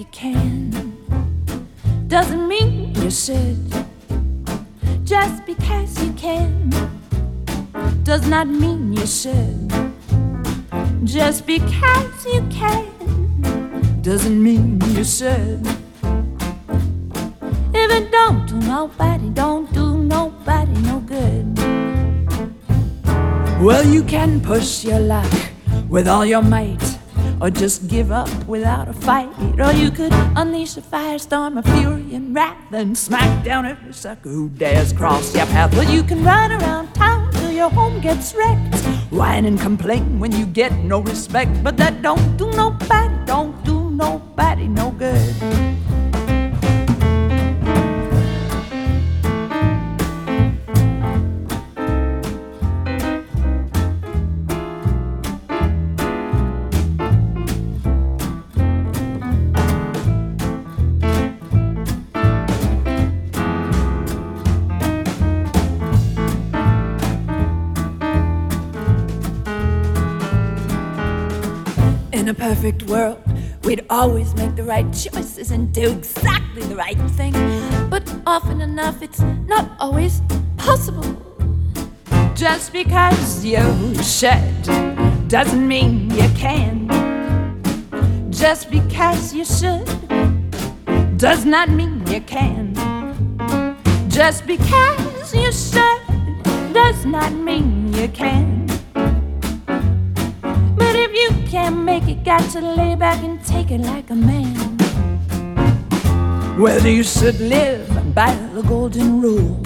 you can doesn't mean you should. Just because you can does not mean you should. Just because you can doesn't mean you should. If it don't do nobody, don't do nobody no good. Well, you can push your luck with all your might, or just give up without a fight. Or you could unleash a firestorm of fury and wrath and smack down every sucker who dares cross your path. Well, you can run around town till your home gets wrecked, whine and complain when you get no respect. But that don't do nobody, don't do nobody no good. Perfect world, we'd always make the right choices and do exactly the right thing. But often enough, it's not always possible. Just because you should doesn't mean you can. Just because you should does not mean you can. Just because you should does not mean you can can't make it, got to lay back and take it like a man. Well, you should live by the golden rule.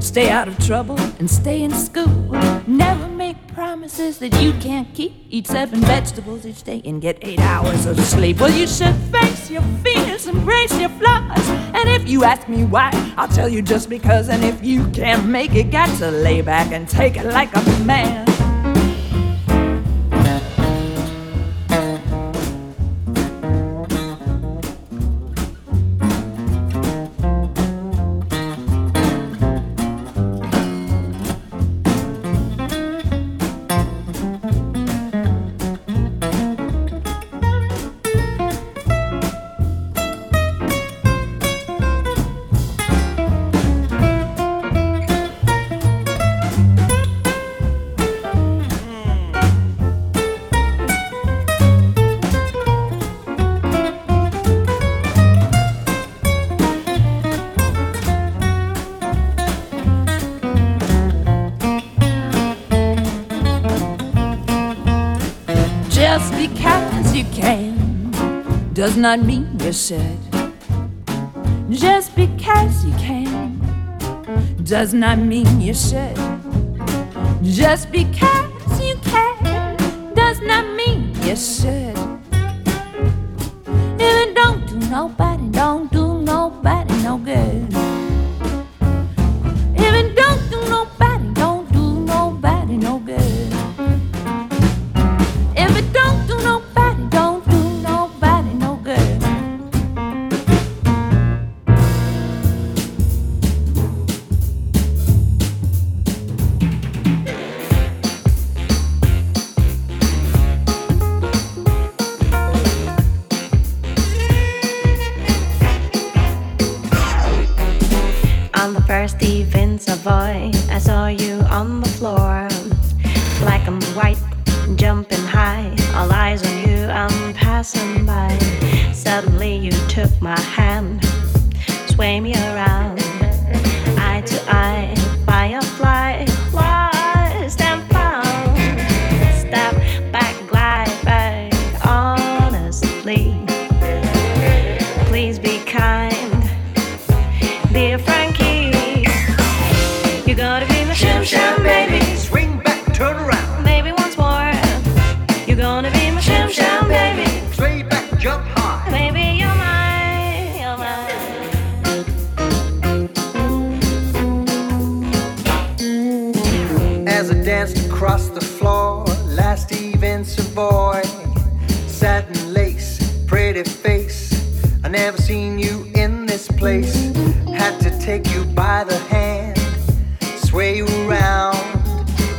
Stay out of trouble and stay in school. Never make promises that you can't keep. Eat seven vegetables each day and get eight hours of sleep. Well, you should face your fears, and embrace your flaws. And if you ask me why, I'll tell you just because. And if you can't make it, got to lay back and take it like a man. Does not mean you should. Just because you can does not mean you should. Just because you can does not mean you should. If it don't do nobody,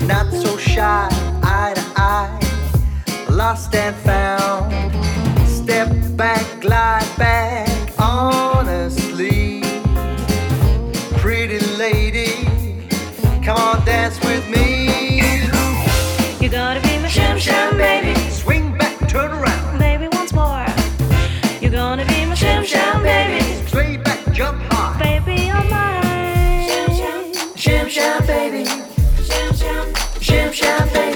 not so shy, eye to eye, lost and found. Step back, glide back. shall.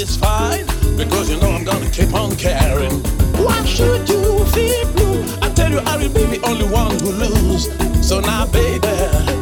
it's fine because you know I'm gonna keep on caring. Why should you feel blue? I tell you, I will be the only one who lose. So now, baby.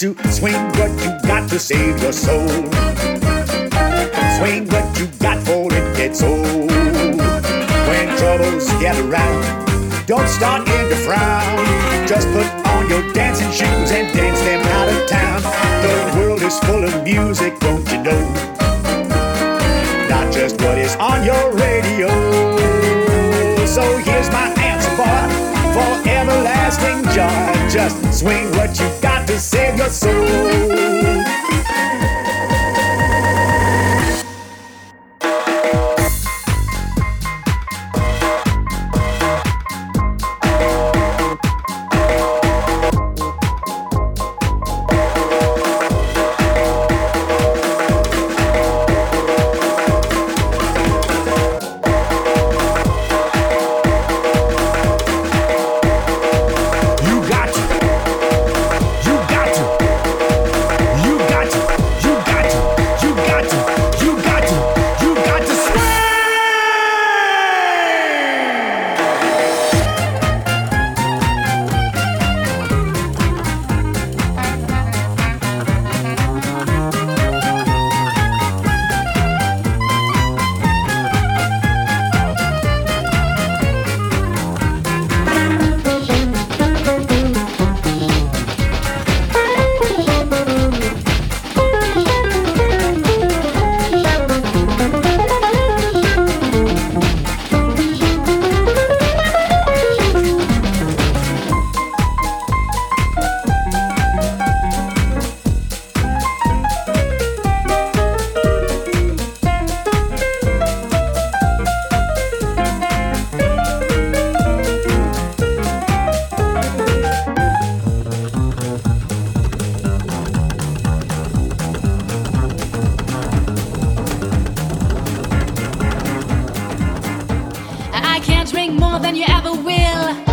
To swing what you got to save your soul. Swing what you got for it gets old. When troubles get around, don't start in to frown. Just put on your dancing shoes and dance them out of town. The world is full of music, don't you know? Not just what is on your radio. So here's my answer, boy, for everlasting joy. Just swing what you got to save your soul. I can't drink more than you ever will.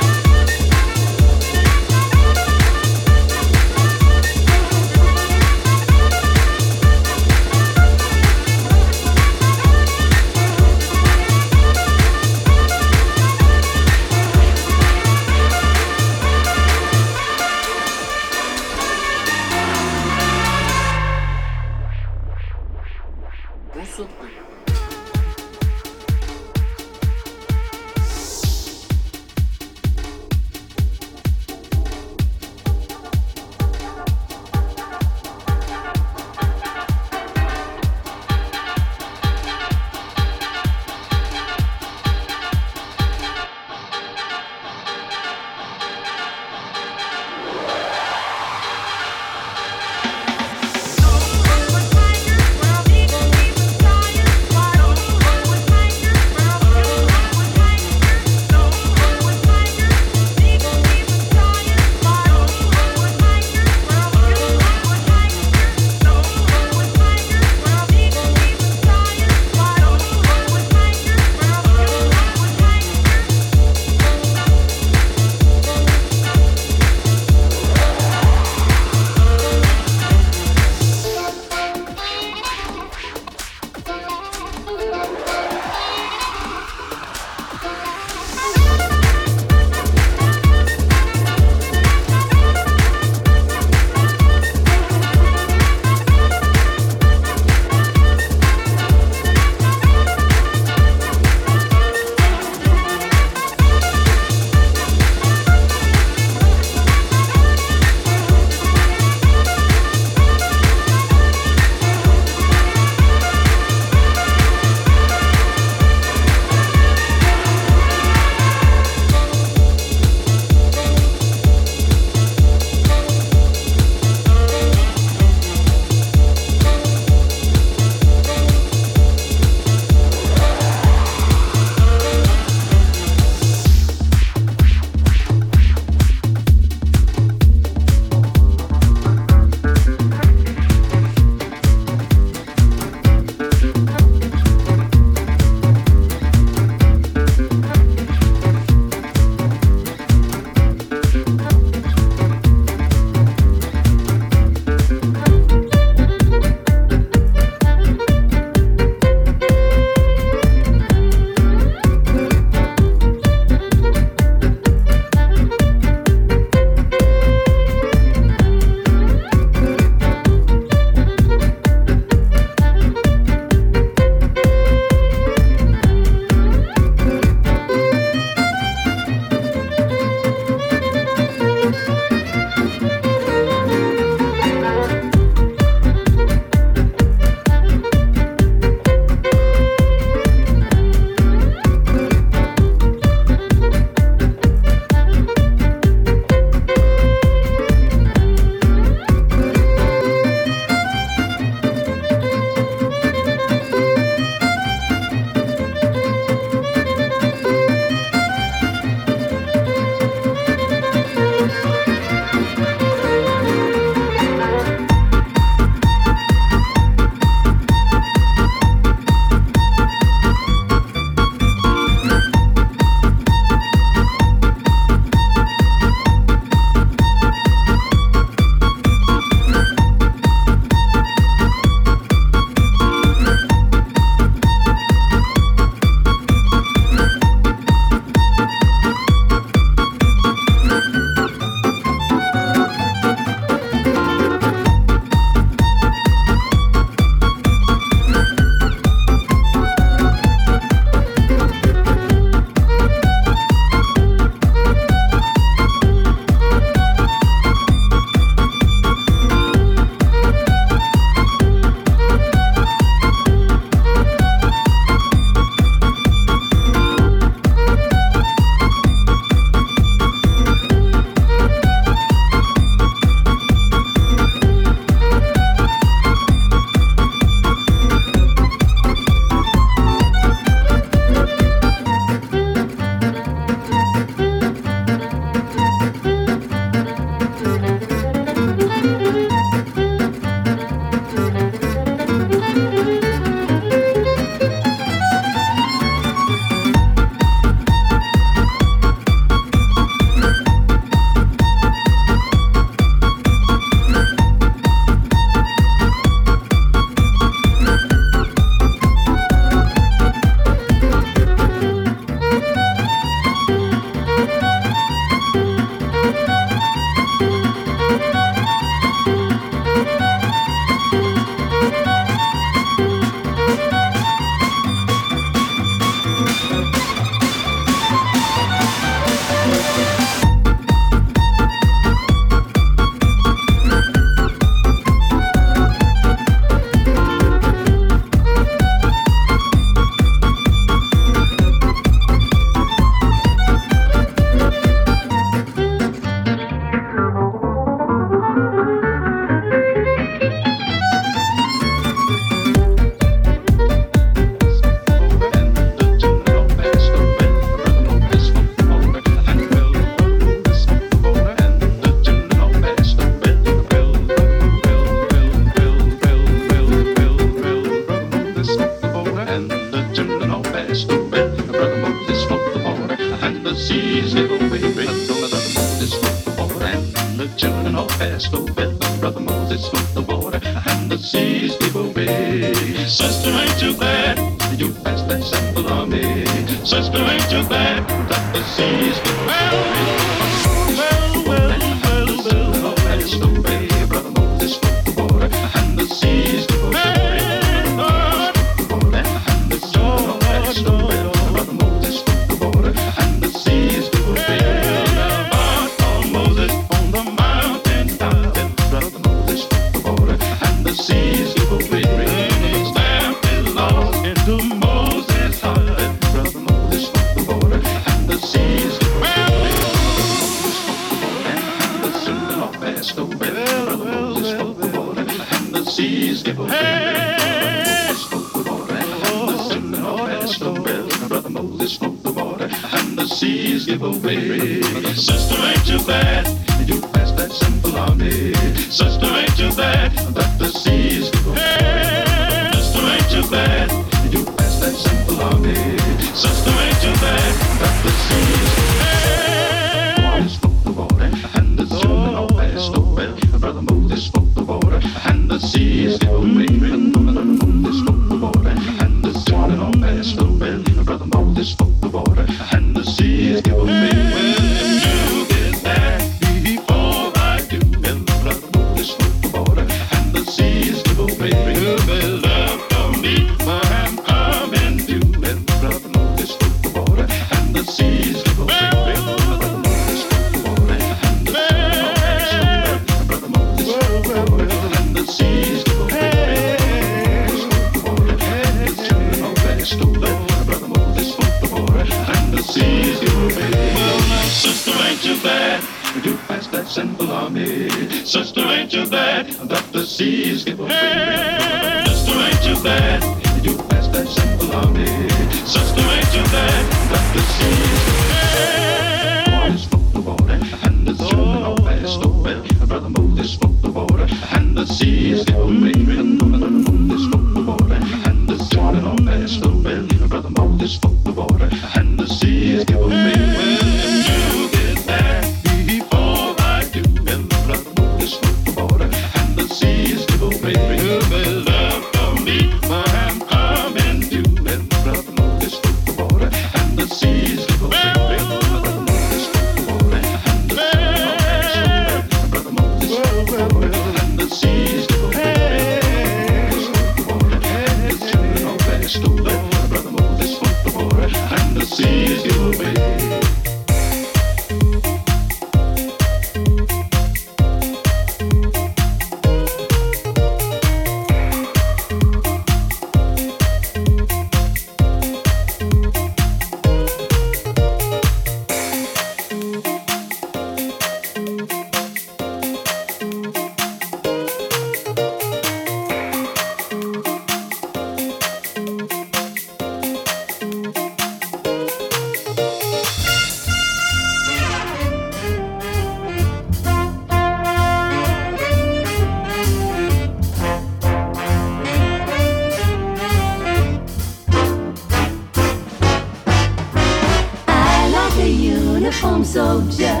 home soldier.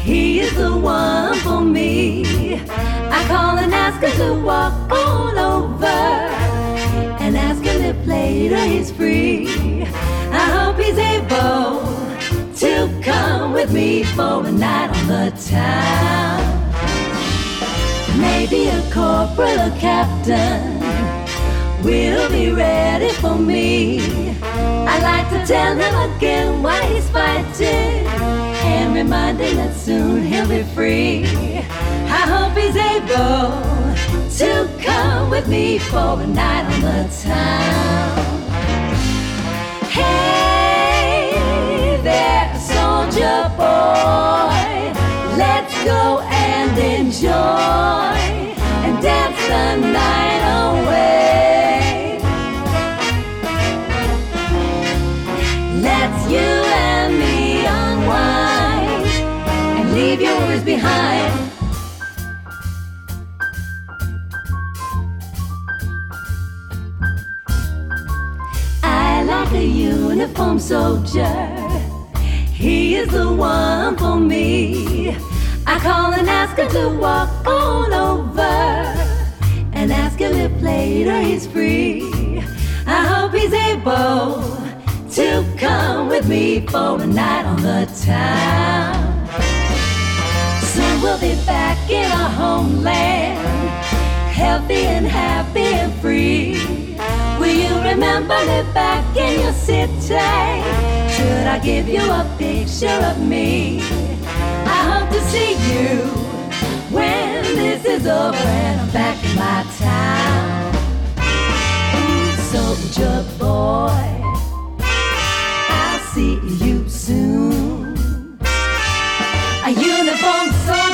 He is the one for me. I call and ask him to walk all over and ask him if later he's free. I hope he's able to come with me for a night on the town. Maybe a corporal or captain will be ready for me. I like to tell them again why he's fighting and remind him that soon he'll be free. I hope he's able to come with me for a night on the town. Hey there, soldier boy, let's go and enjoy and dance the night I like a uniform soldier. He is the one for me. I call and ask him to walk on over and ask him if later he's free. I hope he's able to come with me for a night on the town. We'll be back in our homeland, healthy and happy and free. Will you remember me back in your city? Should I give you a picture of me? I hope to see you when this is over and I'm back in my town. Soldier boy, I'll see you soon. A uniform soldier.